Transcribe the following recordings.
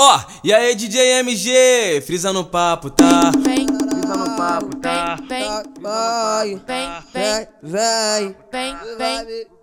Ó, e aí DJ MG, frisa no papo, tá? Vem, Frisa no papo, tá? vem, Vai, vem, vem, vem. vem, vem, Ah, Vem, Oi, vem.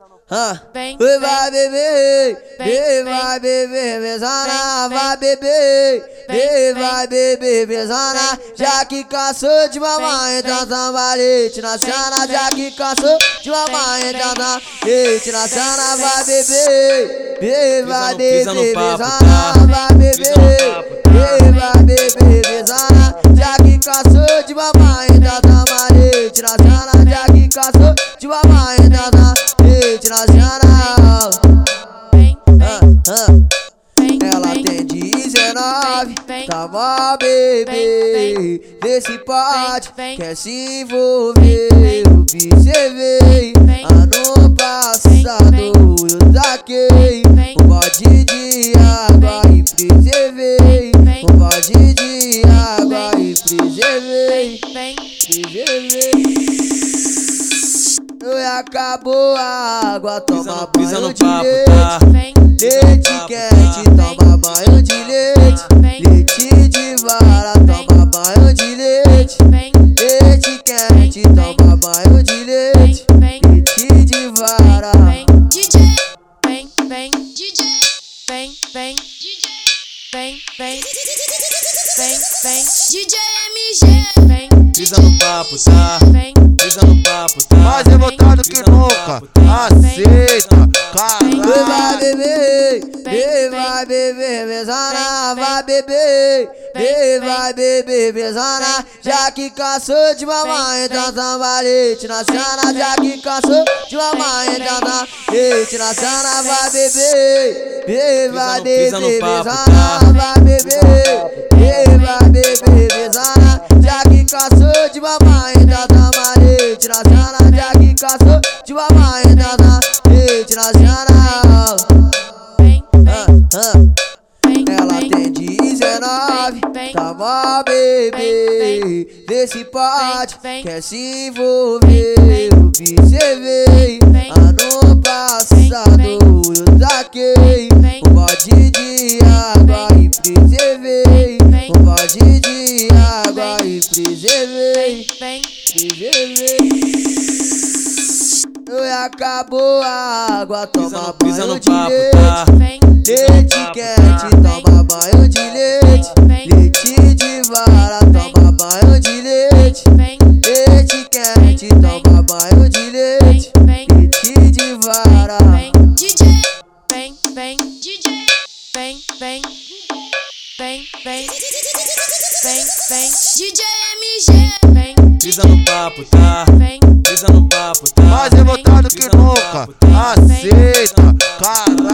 Vai beber, Vem, vem, vai beber, mesana, Vem, vai beber, Vem, vem, vem. vai beber, mesana, já que cansou de mamãe, então vem. sambalete na cena, Vem, já vem. que cansou de mamãe, então sambalete na cena, Vem, vai beber, vem, vai beber, mesana, tá? vai beber, tá? vem, vai beber, mesana, já que cansou de mamãe, então sambalete na cena, já que cansou de mamãe, então sambalete na vem, Ah, vem, ah. Ela tem 19, vem, tá mó bebê. Vê se pode, vem, quer se envolver. vem, Observei, ano passado. Eu taquei vem, um balde de água e preservei. Um balde de água e preservei. Oi, acabou a água, toma no, frisa banho no de papo, leite. tá? vem, Leite papo, quente, tá? toma banho de leite. Vem. Leite de vara, Vem. toma banho de leite. vem, Leite quente, Vem. toma banho de leite. vem, Leite de vara. vem, DJ, vem, vem, DJ, vem, vem, DJ, vem, vem, vem, vem, DJ MG. vem, Frisa no papo, tá? vem, Frisa no papo, tá? Tá? Aceita, Oi, vai beber, Vem, vai beber, mesana, vai beber, Vem, vai beber, mesana, já que cansou de mamãe, então vem. sambalete na cena, já que cansou de mamãe, então vem. sambalete na cena, vai beber, vem, vai beber, mesana, tá? vai beber, vem, vai beber, mesana, já que cansou de mamãe, sambalete na cena, já que cansou de mamãe, sambalete na cena. vem, vem, ah. vem, Ela tem 19, vem, tá bebê. vem, Vê se pode, vem, quer se envolver. Observei, ano passado eu taquei vem, um balde de água e preservei. Um balde de água e preservei. vem, Oi, acabou a água, toma banho no de papo, leite. tá? vem, Leite quente, tá? toma banho de leite. Vem. Leite de vara, Vem. toma banho de leite. vem, Leite quente, Vem. toma banho de leite. vem, Leite de vara. vem, DJ, vem, vem, DJ, vem, vem, vem, vem, vem, vem, DJ MG. vem, Frisa no papo, tá? vem, Pisa no papo, tá? Mais revoltado que nunca. Aceita, cara.